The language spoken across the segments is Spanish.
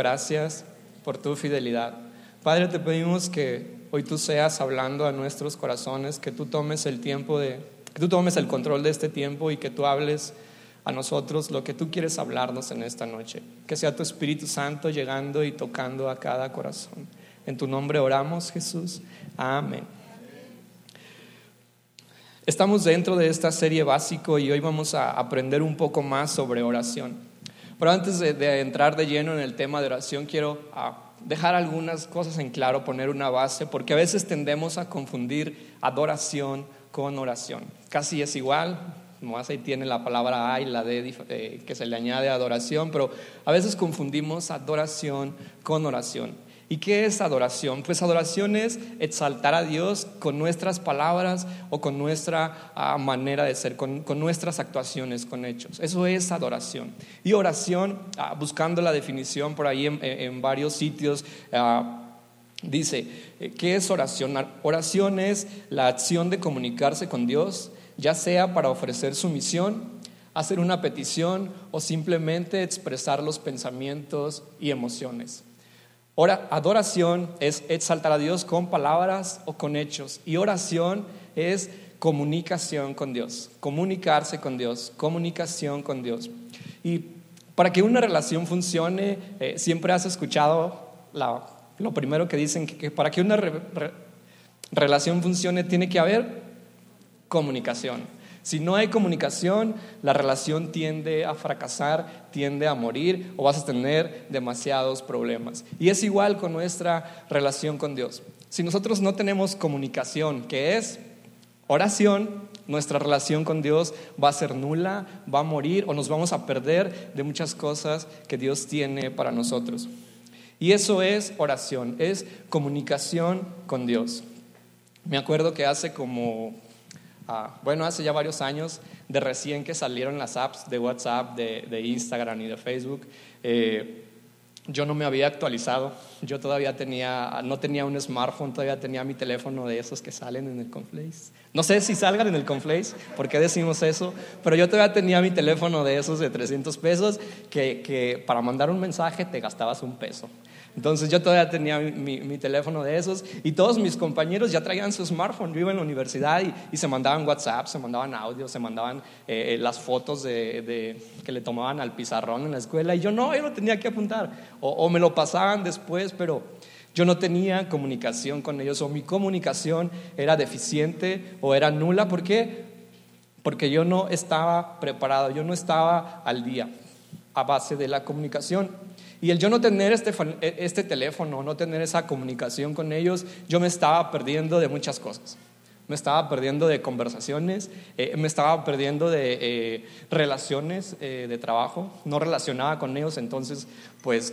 gracias por tu fidelidad. Padre, te pedimos que hoy tú seas hablando a nuestros corazones, que tú tomes el tiempo de, que tú tomes el control de este tiempo y que tú hables a nosotros lo que tú quieres hablarnos en esta noche. Que sea tu Espíritu Santo llegando y tocando a cada corazón. En tu nombre oramos, Jesús. Amén. Estamos dentro de esta serie básico y hoy vamos a aprender un poco más sobre oración. Pero antes de, entrar de lleno en el tema de oración, quiero ah, dejar algunas cosas en claro, poner una base, porque a veces tendemos a confundir adoración con oración. Casi es igual, nomás ahí tiene la palabra A y la D eh, que se le añade a adoración, pero a veces confundimos adoración con oración. ¿Y qué es adoración? Pues adoración es exaltar a Dios con nuestras palabras o con nuestra ah, manera de ser, con, nuestras actuaciones, con hechos. Eso es adoración. Y oración, ah, buscando la definición por ahí en, varios sitios, ah, dice, eh, ¿qué es oración? Oración es la acción de comunicarse con Dios, ya sea para ofrecer su misión, hacer una petición o simplemente expresar los pensamientos y emociones adoración es exaltar a Dios con palabras o con hechos. Y oración es comunicación con Dios, comunicarse con Dios, comunicación con Dios. Y para que una relación funcione, eh, siempre has escuchado lo primero que dicen, que, para que una relación funcione tiene que haber comunicación. Si no hay comunicación, la relación tiende a fracasar, tiende a morir o vas a tener demasiados problemas. Y es igual con nuestra relación con Dios. Si nosotros no tenemos comunicación, que es oración, nuestra relación con Dios va a ser nula, va a morir o nos vamos a perder de muchas cosas que Dios tiene para nosotros. Y eso es oración, es comunicación con Dios. Me acuerdo que hace como Bueno, hace ya varios años, de recién que salieron las apps de WhatsApp, de, Instagram y de Facebook, eh, yo no me había actualizado. Yo todavía tenía, no tenía un smartphone, todavía tenía mi teléfono de esos que salen en el Conflace. No sé si salgan en el Conflace, ¿por qué decimos eso? Pero yo todavía tenía mi teléfono de esos de 300 pesos que, que para mandar un mensaje te gastabas un peso. Entonces yo todavía tenía mi, teléfono de esos y todos mis compañeros ya traían su smartphone. Yo iba en la universidad y, se mandaban WhatsApp, se mandaban audio, se mandaban eh, eh, las fotos de, que le tomaban al pizarrón en la escuela y yo no, yo lo tenía que apuntar. O, me lo pasaban después, pero yo no tenía comunicación con ellos o mi comunicación era deficiente o era nula. ¿Por qué? Porque yo no estaba preparado, yo no estaba al día a base de la comunicación. Y el yo no tener este, e, este teléfono, no tener esa comunicación con ellos, yo me estaba perdiendo de muchas cosas. Me estaba perdiendo de conversaciones, eh, me estaba perdiendo de eh, relaciones eh, de trabajo, no relacionaba con ellos, entonces pues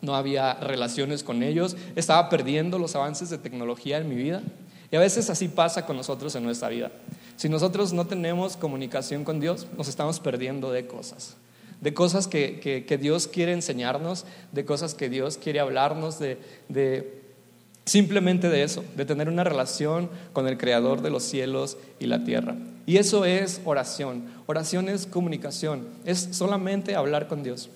no había relaciones con ellos, estaba perdiendo los avances de tecnología en mi vida. Y a veces así pasa con nosotros en nuestra vida. Si nosotros no tenemos comunicación con Dios, nos estamos perdiendo de cosas de cosas que, Dios quiere enseñarnos, de cosas que Dios quiere hablarnos, de, simplemente de eso, de tener una relación con el Creador de los cielos y la tierra. Y eso es oración. Oración es comunicación, es solamente hablar con Dios.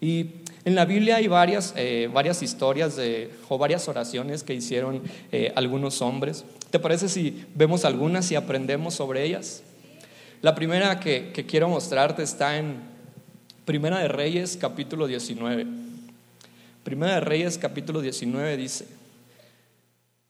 Y en la Biblia hay varias, eh, varias historias de, o varias oraciones que hicieron eh, algunos hombres. ¿Te parece si vemos algunas y aprendemos sobre ellas? La primera que quiero mostrarte está en Primera de Reyes, capítulo 19. Primera de Reyes, capítulo 19 dice,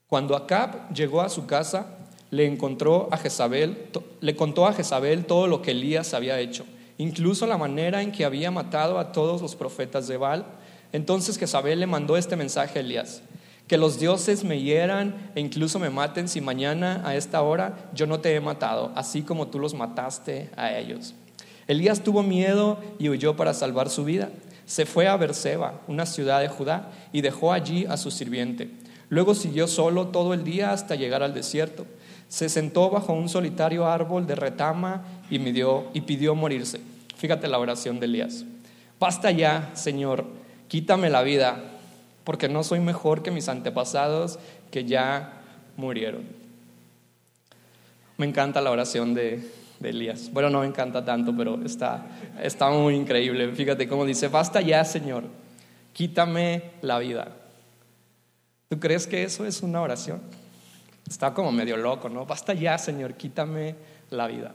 cuando Acab llegó a su casa, le encontró a Jezabel, le contó a Jezabel todo lo que Elías había hecho, incluso la manera en que había matado a todos los profetas de Baal. Entonces Jezabel le mandó este mensaje a Elías, que los dioses me hieran e incluso me maten si mañana a esta hora yo no te he matado, así como tú los mataste a ellos. Elías tuvo miedo y huyó para salvar su vida. Se fue a Berseba, una ciudad de Judá, y dejó allí a su sirviente. Luego siguió solo todo el día hasta llegar al desierto. Se sentó bajo un solitario árbol de retama y, y pidió morirse. Fíjate la oración de Elías. Basta ya, Señor, quítame la vida, porque no soy mejor que mis antepasados que ya murieron. Me encanta la oración de, Elías. Bueno, no me encanta tanto, pero está, está muy increíble. Fíjate cómo dice, basta ya, Señor, quítame la vida. ¿Tú crees que eso es una oración? Está como medio loco, ¿no? Basta ya, Señor, quítame la vida.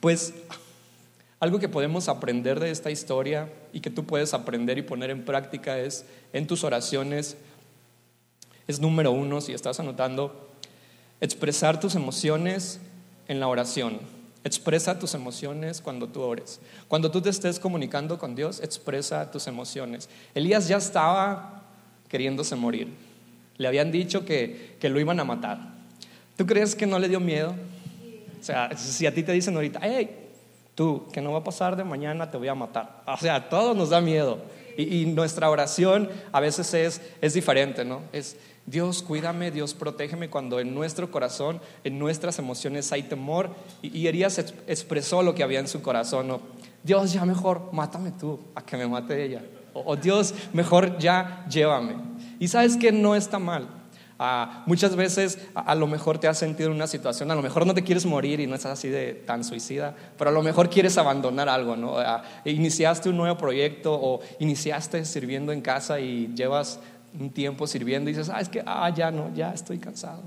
Pues algo que podemos aprender de esta historia y que tú puedes aprender y poner en práctica es en tus oraciones, es número uno, si estás anotando, expresar tus emociones en la oración. Expresa tus emociones cuando tú ores. Cuando tú te estés comunicando con Dios, expresa tus emociones. Elías ya estaba queriéndose morir. Le habían dicho que, que lo iban a matar. ¿Tú crees que no le dio miedo? O sea, si a ti te dicen ahorita, hey, tú, que no va a pasar de mañana, te voy a matar. O sea, a todos nos da miedo. Y, nuestra oración a veces es, es diferente, ¿no? Es, Dios, cuídame, Dios, protégeme cuando en nuestro corazón, en nuestras emociones hay temor. Y, y expresó lo que había en su corazón. ¿no? Dios, ya mejor, mátame tú, a que me mate ella. O, o Dios, mejor ya llévame. Y sabes que no está mal. Ah, muchas veces a, lo mejor te has sentido en una situación, a lo mejor no te quieres morir y no estás así de tan suicida, pero a lo mejor quieres abandonar algo, ¿no? Ah, iniciaste un nuevo proyecto o iniciaste sirviendo en casa y llevas un tiempo sirviendo y dices, ah, es que, ah, ya no, ya estoy cansado.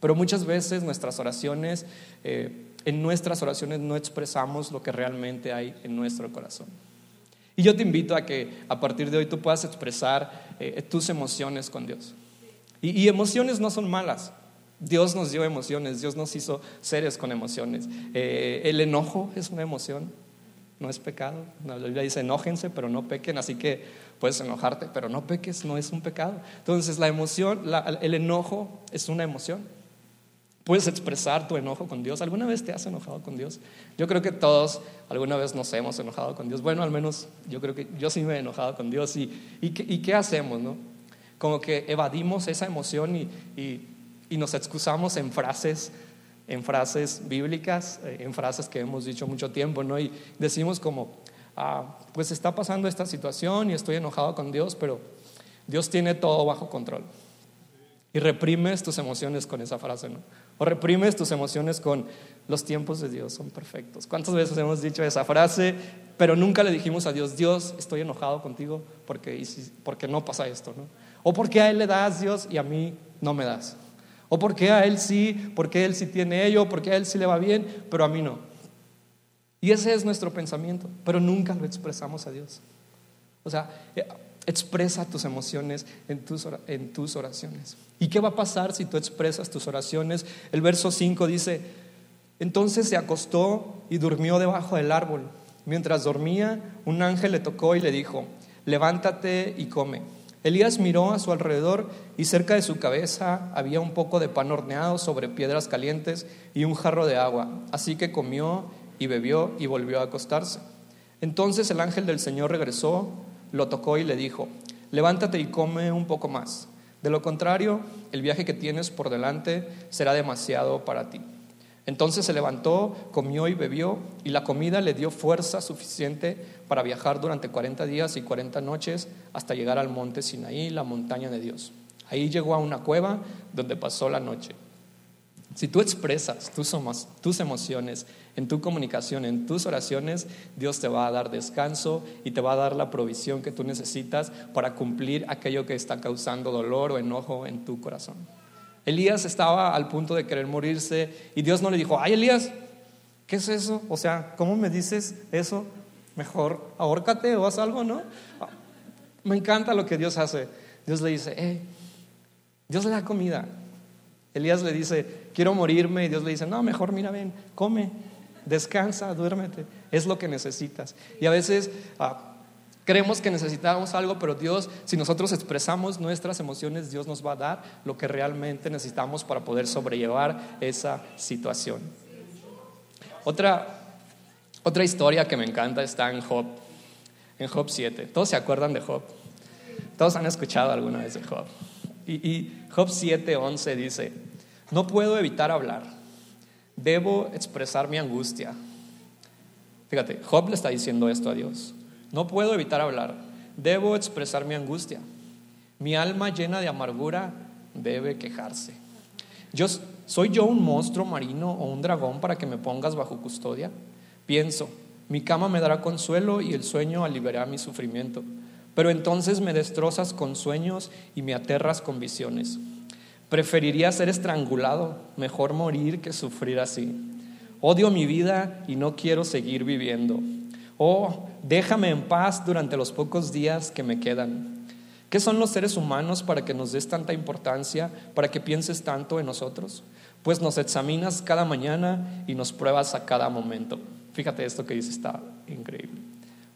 Pero muchas veces nuestras oraciones, eh, en nuestras oraciones no expresamos lo que realmente hay en nuestro corazón. Y yo te invito a que a partir de hoy tú puedas expresar eh, tus emociones con Dios. Y, emociones no son malas. Dios nos dio emociones, Dios nos hizo seres con emociones. Eh, el enojo es una emoción, no es pecado. La Biblia dice enójense, pero no pequen, así que puedes enojarte, pero no peques, no es un pecado. Entonces la emoción, el enojo es una emoción. Puedes expresar tu enojo con Dios. ¿Alguna vez te has enojado con Dios? Yo creo que todos alguna vez nos hemos enojado con Dios. Bueno, al menos yo creo que yo sí me he enojado con Dios. ¿Y, y, y qué hacemos? No? Como que evadimos esa emoción y, y, y nos excusamos en frases en frases bíblicas, eh, en frases que hemos dicho mucho tiempo, ¿no? Y decimos como, ah, pues está pasando esta situación y estoy enojado con Dios, pero Dios tiene todo bajo control. Y reprimes tus emociones con esa frase, ¿no? O reprimes tus emociones con los tiempos de Dios son perfectos. ¿Cuántas veces hemos dicho esa frase, pero nunca le dijimos a Dios, Dios, estoy enojado contigo porque, porque no pasa esto, ¿no? O porque a Él le das, Dios, y a mí no me das. O porque a Él sí, porque Él sí tiene ello, porque a Él sí le va bien, pero a mí no. Y ese es nuestro pensamiento, pero nunca lo expresamos a Dios. O sea, eh, expresa tus emociones en tus, en tus oraciones. ¿Y qué va a pasar si tú expresas tus oraciones? El verso 5 dice, entonces se acostó y durmió debajo del árbol. Mientras dormía, un ángel le tocó y le dijo, levántate y come. Elías miró a su alrededor y cerca de su cabeza había un poco de pan horneado sobre piedras calientes y un jarro de agua. Así que comió y bebió y volvió a acostarse. Entonces el ángel del Señor regresó, lo tocó y le dijo, levántate y come un poco más. De lo contrario, el viaje que tienes por delante será demasiado para ti. Entonces se levantó, comió y bebió, y la comida le dio fuerza suficiente para viajar durante 40 días y 40 noches hasta llegar al monte Sinaí, la montaña de Dios. Ahí llegó a una cueva donde pasó la noche. Si tú expresas tus, tus emociones en tu comunicación, en tus oraciones, Dios te va a dar descanso y te va a dar la provisión que tú necesitas para cumplir aquello que está causando dolor o enojo en tu corazón. Elías estaba al punto de querer morirse y Dios no le dijo, ay Elías, ¿qué es eso? O sea, ¿cómo me dices eso? Mejor ahórcate o haz algo, ¿no? Me encanta lo que Dios hace. Dios le dice, hey, Dios le da comida, Elías le dice, quiero morirme, y Dios le dice, no, mejor mira, ven, come, descansa, duérmete, es lo que necesitas. Y a veces ah, creemos que necesitamos algo, pero Dios, si nosotros expresamos nuestras emociones, Dios nos va a dar lo que realmente necesitamos para poder sobrellevar esa situación. Otra, otra historia que me encanta está en Job, en Job 7. ¿Todos se acuerdan de Job? ¿Todos han escuchado alguna vez de Job? Y, y Job 7:11 dice, no puedo evitar hablar, debo expresar mi angustia. Fíjate, Job le está diciendo esto a Dios, no puedo evitar hablar, debo expresar mi angustia. Mi alma llena de amargura debe quejarse. Yo, ¿Soy yo un monstruo marino o un dragón para que me pongas bajo custodia? Pienso, Mi cama me dará consuelo y el sueño aliviará mi sufrimiento. Pero entonces me destrozas con sueños y me aterras con visiones. Preferiría ser estrangulado, mejor morir que sufrir así. Odio mi vida y no quiero seguir viviendo. Oh, déjame en paz durante los pocos días que me quedan. ¿Qué son los seres humanos para que nos des tanta importancia, para que pienses tanto en nosotros? Pues nos examinas cada mañana y nos pruebas a cada momento. Fíjate esto que dice, está increíble.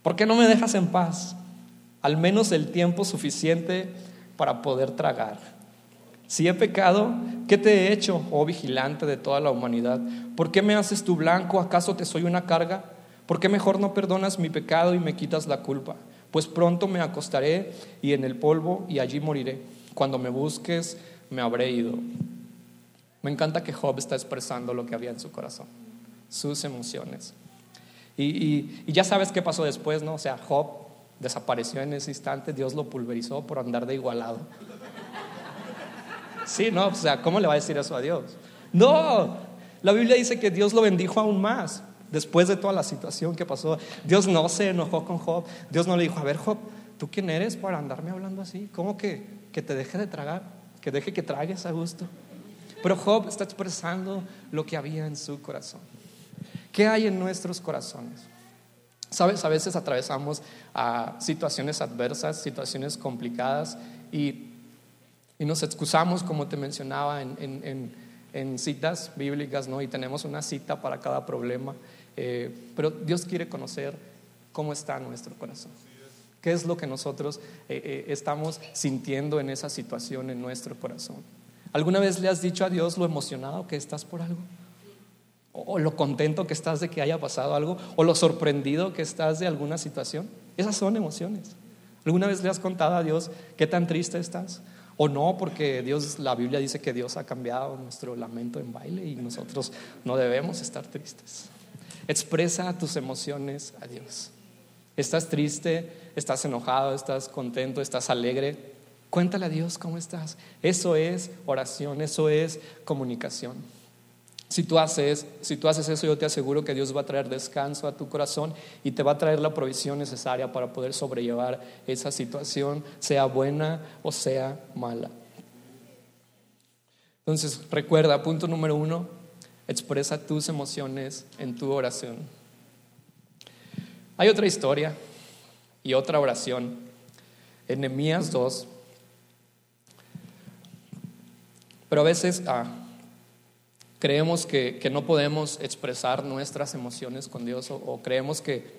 ¿Por qué no me dejas en paz? Al menos el tiempo suficiente para poder tragar. Si he pecado, ¿qué te he hecho, oh vigilante de toda la humanidad? ¿Por qué me haces tu blanco? ¿Acaso te soy una carga? ¿Por qué mejor no perdonas mi pecado y me quitas la culpa? Pues pronto me acostaré y en el polvo y allí moriré. Cuando me busques, me habré ido. Me encanta que Job está expresando lo que había en su corazón, sus emociones. Y, ya sabes qué pasó después, ¿no? O sea, Job desapareció en ese instante, Dios lo pulverizó por andar de igualado. Sí, ¿no? O sea, ¿cómo le va a decir eso a Dios? No, la Biblia dice que Dios lo bendijo aún más después de toda la situación que pasó. Dios no se enojó con Job, Dios no le dijo, a ver Job, ¿tú quién eres para andarme hablando así? ¿Cómo que, que te deje de tragar? Que deje que tragues a gusto. Pero Job está expresando lo que había en su corazón. ¿Qué hay en nuestros corazones? Sabes, a veces atravesamos a situaciones adversas, situaciones complicadas y, nos excusamos, como te mencionaba, en, citas bíblicas, ¿no? Y tenemos una cita para cada problema. Eh, pero Dios quiere conocer cómo está nuestro corazón. ¿Qué es lo que nosotros eh, eh, estamos sintiendo en esa situación en nuestro corazón? ¿Alguna vez le has dicho a Dios lo emocionado que estás por algo? o lo contento que estás de que haya pasado algo, o lo sorprendido que estás de alguna situación. Esas son emociones. ¿Alguna vez le has contado a Dios qué tan triste estás? O no, porque Dios, la Biblia dice que Dios ha cambiado nuestro lamento en baile y nosotros no debemos estar tristes. Expresa tus emociones a Dios. ¿Estás triste? ¿Estás enojado? ¿Estás contento? ¿Estás alegre? Cuéntale a Dios cómo estás. Eso es oración, eso es comunicación. Si tú, haces, si tú haces eso, yo te aseguro que Dios va a traer descanso a tu corazón y te va a traer la provisión necesaria para poder sobrellevar esa situación, sea buena o sea mala. Entonces, recuerda, punto número uno, expresa tus emociones en tu oración. Hay otra historia y otra oración. En Nehemías 2. Pero a veces, ah, creemos que, no podemos expresar nuestras emociones con Dios o, creemos que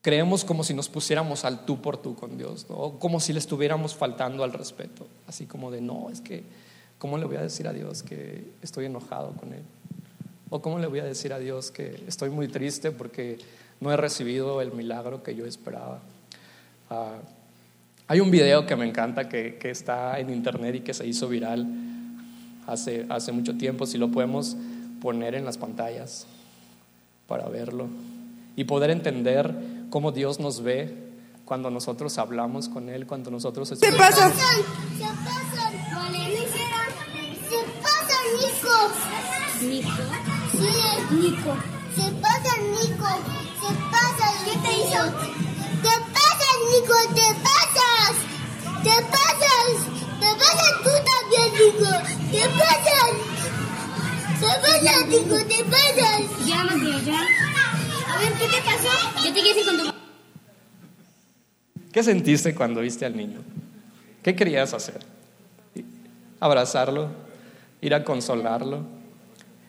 creemos como si nos pusiéramos al tú por tú con Dios o como si le estuviéramos faltando al respeto, así como de no, es que, ¿cómo le voy a decir a Dios que estoy enojado con Él? ¿O cómo le voy a decir a Dios que estoy muy triste porque no he recibido el milagro que yo esperaba? Ah, hay un video que me encanta que, que está en internet y que se hizo viral hace, hace mucho tiempo, si lo podemos poner en las pantallas para verlo y poder entender cómo Dios nos ve cuando nosotros hablamos con Él, cuando nosotros ¿Qué pasa? Nico. ¿Nico? Sí, Nico. Se pasa, Nico. Se pasa, ¿Qué te hizo? Te pasas, Nico, te pasas. Te pasas. Te pasas tú también, Nico. ¿Qué pasa? ¿Qué pasa, Nico? ¿Qué pasa? Ya, Matías, ya. A ver, ¿qué te pasó? Yo te quedé con tu... ¿Qué sentiste cuando viste al niño? ¿Qué querías hacer? ¿Abrazarlo? ¿Ir a consolarlo?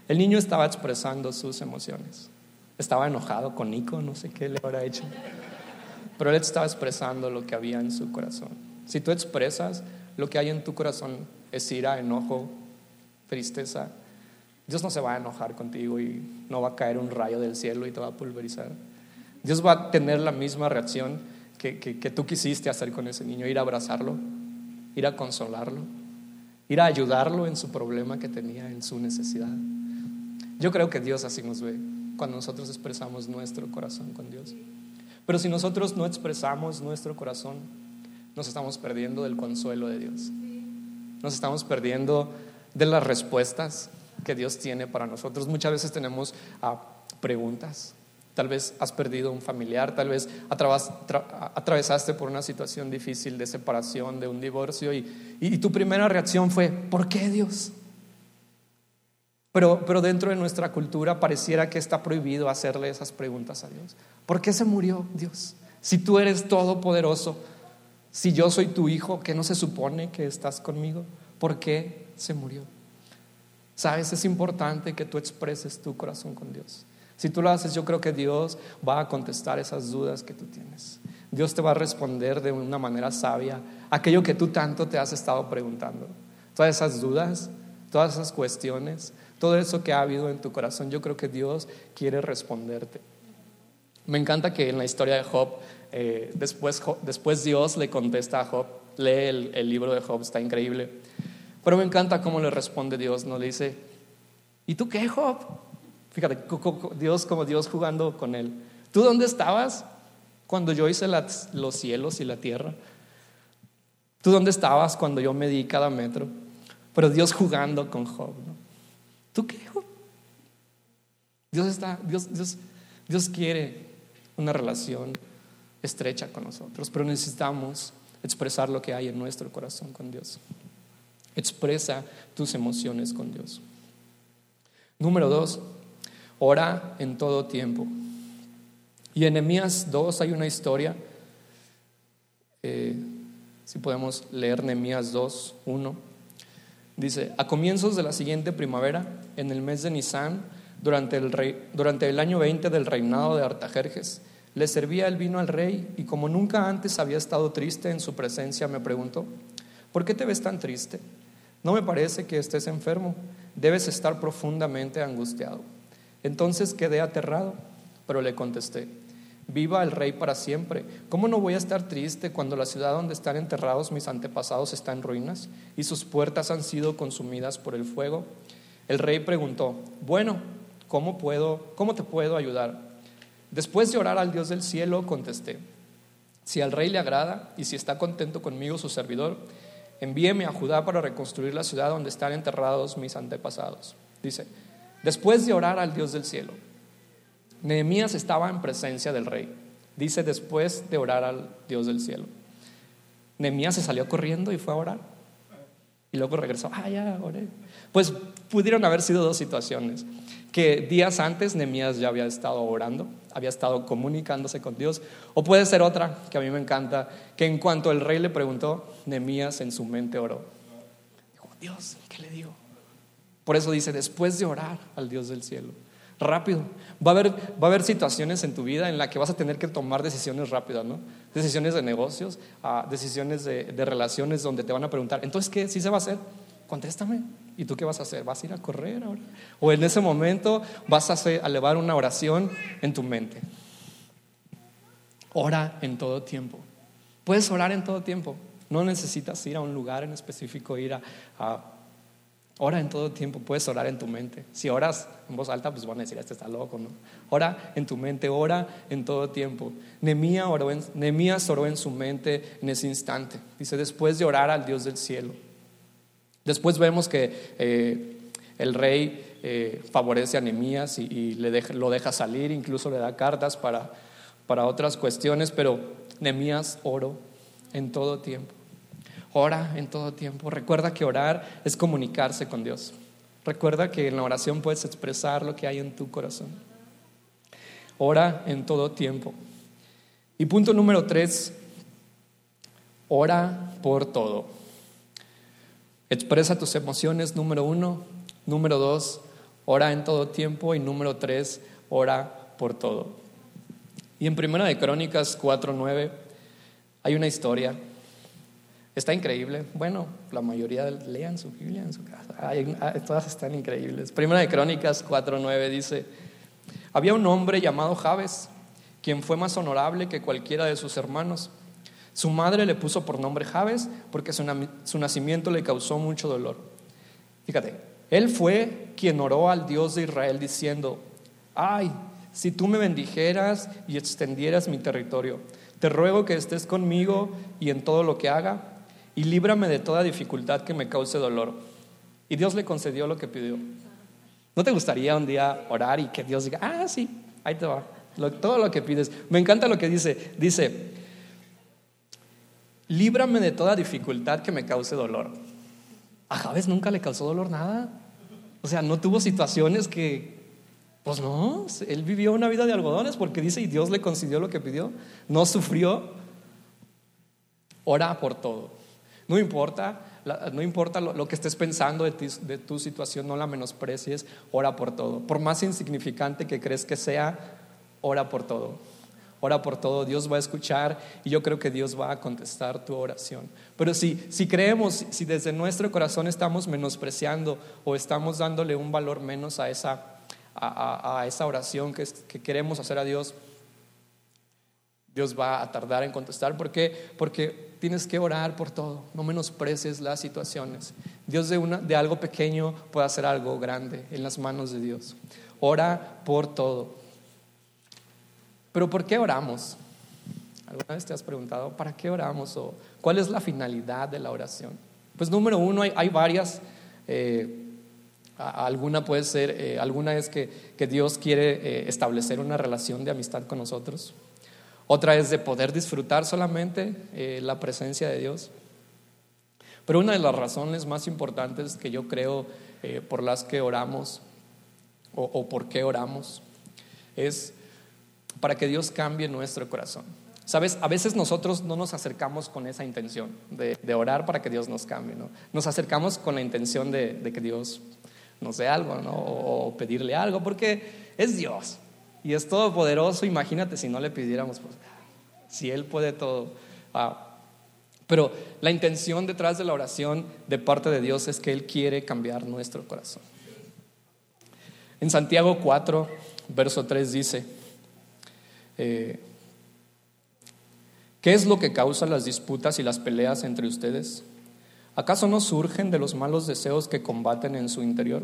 El niño estaba expresando sus emociones. Estaba enojado con Nico, no sé qué le habrá hecho. Pero él estaba expresando lo que había en su corazón. Si tú expresas lo que hay en tu corazón, es ira, enojo, tristeza, Dios no se va a enojar contigo y no va a caer un rayo del cielo y te va a pulverizar. Dios va a tener la misma reacción que, que, tú quisiste hacer con ese niño, ir a abrazarlo, ir a consolarlo, ir a ayudarlo en su problema que tenía, en su necesidad. Yo creo que Dios así nos ve cuando nosotros expresamos nuestro corazón con Dios. Pero si nosotros no expresamos nuestro corazón, nos estamos perdiendo del consuelo de Dios. Nos estamos perdiendo de las respuestas que Dios tiene para nosotros. Muchas veces tenemos ah, preguntas. Tal vez has perdido un familiar, tal vez atravesaste por una situación difícil de separación, de un divorcio, y, tu primera reacción fue, ¿por qué Dios? Pero, pero dentro de nuestra cultura pareciera que está prohibido hacerle esas preguntas a Dios. ¿Por qué se murió Dios? Si tú eres todopoderoso, si yo soy tu hijo, ¿qué no se supone que estás conmigo? ¿Por qué se murió? Sabes, es importante que tú expreses tu corazón con Dios. Si tú lo haces, yo creo que Dios va a contestar esas dudas que tú tienes. Dios te va a responder de una manera sabia aquello que tú tanto te has estado preguntando. Todas esas dudas, todas esas cuestiones, todo eso que ha habido en tu corazón, yo creo que Dios quiere responderte. Me encanta que en la historia de Job, eh, después, Dios le contesta a Job, lee el, libro de Job, está increíble. Pero me encanta cómo le responde Dios, ¿no? Le dice, ¿y tú qué, Job? Fíjate, Dios como Dios jugando con él. ¿Tú dónde estabas cuando yo hice los cielos y la tierra? ¿Tú dónde estabas cuando yo medí cada metro? Pero Dios jugando con Job, ¿no? ¿Tú qué, hijo? Dios está, Dios, Dios, Dios quiere una relación estrecha con nosotros, pero necesitamos expresar lo que hay en nuestro corazón con Dios. Expresa tus emociones con Dios. Número dos, ora en todo tiempo. Y en Nehemías 2 hay una historia, eh, si podemos leer Nehemías 2, 1. Dice, a comienzos de la siguiente primavera, en el mes de Nisan, durante el, durante el año 20 del reinado de Artajerjes, le servía el vino al rey y como nunca antes había estado triste en su presencia, me preguntó, ¿por qué te ves tan triste? No me parece que estés enfermo, debes estar profundamente angustiado. Entonces quedé aterrado, pero le contesté, Viva el rey para siempre. ¿Cómo no voy a estar triste cuando la ciudad donde están enterrados mis antepasados está en ruinas y sus puertas han sido consumidas por el fuego? El rey preguntó, bueno, ¿cómo, puedo, cómo te puedo ayudar? Después de orar al Dios del cielo, contesté, si al rey le agrada y si está contento conmigo su servidor, envíeme a Judá para reconstruir la ciudad donde están enterrados mis antepasados. Dice, después de orar al Dios del cielo, Nehemías estaba en presencia del rey. Dice después de orar al Dios del cielo. Nehemías se salió corriendo y fue a orar. Y luego regresó, ah, ya oré. Pues pudieron haber sido dos situaciones. Que días antes Nehemías ya había estado orando, había estado comunicándose con Dios. O puede ser otra, que a mí me encanta, que en cuanto el rey le preguntó, Nehemías en su mente oró. Dijo, Dios, ¿qué le digo? Por eso dice, después de orar al Dios del cielo rápido. Va a, haber, va a haber situaciones en tu vida en la que vas a tener que tomar decisiones rápidas, ¿no? Decisiones de negocios, ah, decisiones de, relaciones donde te van a preguntar, entonces, ¿qué? ¿Sí se va a hacer? Contéstame. ¿Y tú qué vas a hacer? ¿Vas a ir a correr ahora? O en ese momento vas a, hacer, a elevar una oración en tu mente. Ora en todo tiempo. Puedes orar en todo tiempo. No necesitas ir a un lugar en específico, ir a Ora en todo tiempo, puedes orar en tu mente. Si oras en voz alta, pues van a decir, este está loco, ¿no? Ora en tu mente, ora en todo tiempo. Nehemías oró, en, oró en su mente en ese instante. Dice, después de orar al Dios del cielo. Después vemos que eh, el rey eh, favorece a Nehemías y, le lo deja salir, incluso le da cartas para, para otras cuestiones, pero Nehemías oró en todo tiempo. Ora en todo tiempo. Recuerda que orar es comunicarse con Dios. Recuerda que en la oración puedes expresar lo que hay en tu corazón. Ora en todo tiempo. Y punto número tres, ora por todo. Expresa tus emociones, número uno. Número dos, ora en todo tiempo. Y número tres, ora por todo. Y en Primera de Crónicas 4.9 hay una historia Está increíble. Bueno, la mayoría lean su Biblia en su casa. Ah, todas están increíbles. Primera de Crónicas 4.9 dice, había un hombre llamado Jabes, quien fue más honorable que cualquiera de sus hermanos. Su madre le puso por nombre Jabes porque su, su nacimiento le causó mucho dolor. Fíjate, él fue quien oró al Dios de Israel diciendo, ay, si tú me bendijeras y extendieras mi territorio, te ruego que estés conmigo y en todo lo que haga y líbrame de toda dificultad que me cause dolor. Y Dios le concedió lo que pidió. ¿No te gustaría un día orar y que Dios diga, ah, sí, ahí te va, todo lo que pides? Me encanta lo que dice, dice, líbrame de toda dificultad que me cause dolor. A Javes nunca le causó dolor nada. O sea, no tuvo situaciones que, pues no, él vivió una vida de algodones porque dice, y Dios le concedió lo que pidió. No sufrió. Ora por todo. No importa, no importa lo, que estés pensando de, tu situación, no la menosprecies, ora por todo. Por más insignificante que crees que sea, ora por todo ora por todo, Dios va a escuchar y yo creo que Dios va a contestar tu oración. Pero si, si creemos, si desde nuestro corazón estamos menospreciando o estamos dándole un valor menos a esa, a, esa oración que queremos hacer a Dios, Dios va a tardar en contestar. ¿Por qué? Porque tienes que orar por todo. No menosprecies las situaciones. Dios de, una, de algo pequeño puede hacer algo grande en las manos de Dios. Ora por todo. Pero ¿por qué oramos? ¿Alguna vez te has preguntado, ¿para qué oramos? ¿O cuál es la finalidad de la oración? Pues número uno, hay, varias. Eh, alguna puede ser, eh, alguna es que, Dios quiere eh, establecer una relación de amistad con nosotros. Otra es de poder disfrutar solamente la presencia de Dios. Pero una de las razones más importantes que yo creo por las que oramos o, por qué oramos es para que Dios cambie nuestro corazón. Sabes, a veces nosotros no nos acercamos con esa intención de, orar para que Dios nos cambie, ¿no? Nos acercamos con la intención de, que Dios nos dé algo. O, pedirle algo, porque es Dios y es todopoderoso. Imagínate si no le pidiéramos, pues, si Él puede todo. Pero la intención detrás de la oración de parte de Dios es que Él quiere cambiar nuestro corazón. En Santiago 4, verso 3 dice, eh, ¿Qué es lo que causa las disputas y las peleas entre ustedes? ¿Acaso no surgen de los malos deseos que combaten en su interior?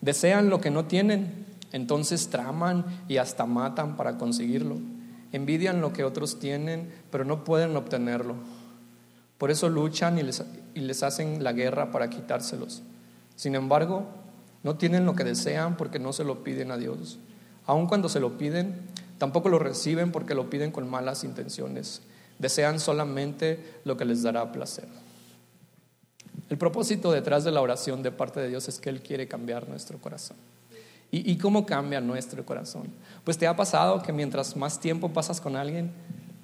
Desean lo que no tienen, entonces traman y hasta matan para conseguirlo. Envidian lo que otros tienen, pero no pueden obtenerlo. Por eso luchan y les, hacen la guerra para quitárselos. Sin embargo, no tienen lo que desean porque no se lo piden a Dios. Aun cuando se lo piden, Tampoco lo reciben porque lo piden con malas intenciones. Desean solamente lo que les dará placer. El propósito detrás de la oración de parte de Dios es que Él quiere cambiar nuestro corazón. ¿Y, cómo cambia nuestro corazón? Pues te ha pasado que mientras más tiempo pasas con alguien,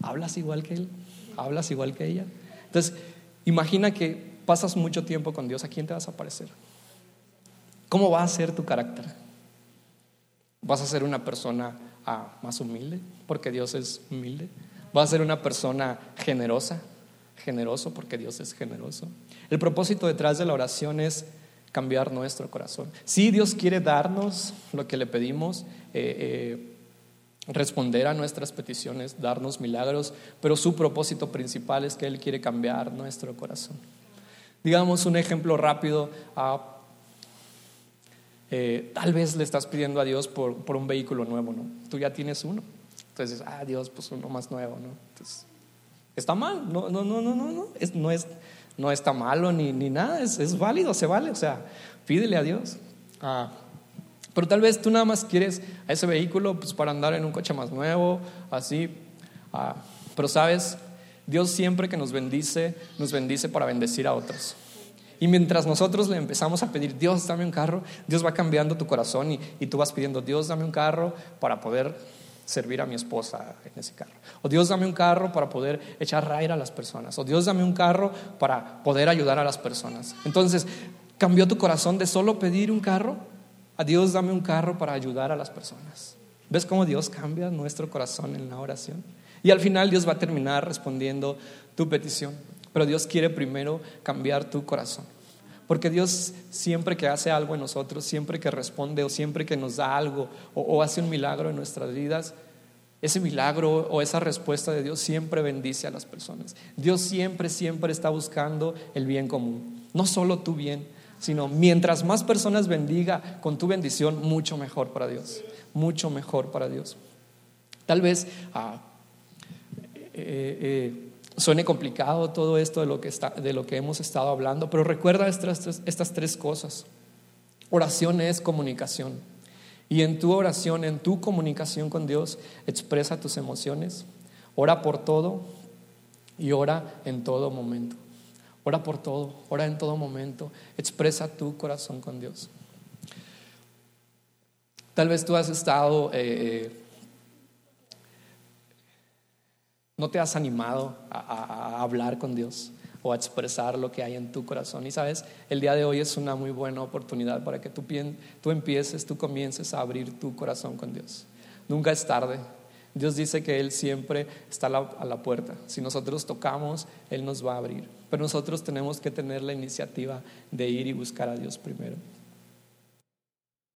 hablas igual que Él, hablas igual que ella. Entonces, imagina que pasas mucho tiempo con Dios, ¿a quién te vas a parecer? ¿Cómo va a ser tu carácter? ¿Vas a ser una persona más humilde, porque Dios es humilde. Va a ser una persona generosa, generoso, porque Dios es generoso. El propósito detrás de la oración es cambiar nuestro corazón. Si Dios quiere darnos lo que le pedimos, eh, eh, responder a nuestras peticiones, darnos milagros, pero su propósito principal es que Él quiere cambiar nuestro corazón. Digamos un ejemplo rápido. a eh, tal vez le estás pidiendo a Dios por, por, un vehículo nuevo, ¿no? Tú ya tienes uno. Entonces, ah, Dios, pues uno más nuevo, ¿no? Está mal, no, no, no, no, no, no, es, no, es, no está malo ni, ni nada, es, es, válido, se vale, o sea, pídele a Dios. Ah, pero tal vez tú nada más quieres a ese vehículo pues, para andar en un coche más nuevo, así. Ah, pero sabes, Dios siempre que nos bendice, nos bendice para bendecir a otros. Y mientras nosotros le empezamos a pedir, Dios, dame un carro, Dios va cambiando tu corazón y, tú vas pidiendo, Dios, dame un carro para poder servir a mi esposa en ese carro. O Dios, dame un carro para poder echar raíz a las personas. O Dios, dame un carro para poder ayudar a las personas. Entonces, cambió tu corazón de solo pedir un carro a Dios, dame un carro para ayudar a las personas. ¿Ves cómo Dios cambia nuestro corazón en la oración? Y al final Dios va a terminar respondiendo tu petición. Pero Dios quiere primero cambiar tu corazón. Porque Dios siempre que hace algo en nosotros, siempre que responde o siempre que nos da algo o, hace un milagro en nuestras vidas, ese milagro o esa respuesta de Dios siempre bendice a las personas. Dios siempre, siempre está buscando el bien común. No solo tu bien, sino mientras más personas bendiga con tu bendición, mucho mejor para Dios. Mucho mejor para Dios. Tal vez... Ah, eh, eh, Suene complicado todo esto de lo que, está, de lo que hemos estado hablando, pero recuerda estas, estas tres cosas. Oración es comunicación. Y en tu oración, en tu comunicación con Dios, expresa tus emociones, ora por todo y ora en todo momento. Ora por todo, ora en todo momento, expresa tu corazón con Dios. Tal vez tú has estado, eh, no te has animado a hablar con Dios o a expresar lo que hay en tu corazón. Y sabes, el día de hoy es una muy buena oportunidad para que tú, tú empieces, tú comiences a abrir tu corazón con Dios. Nunca es tarde. Dios dice que Él siempre está a la, a la, puerta. Si nosotros tocamos, Él nos va a abrir. Pero nosotros tenemos que tener la iniciativa de ir y buscar a Dios primero.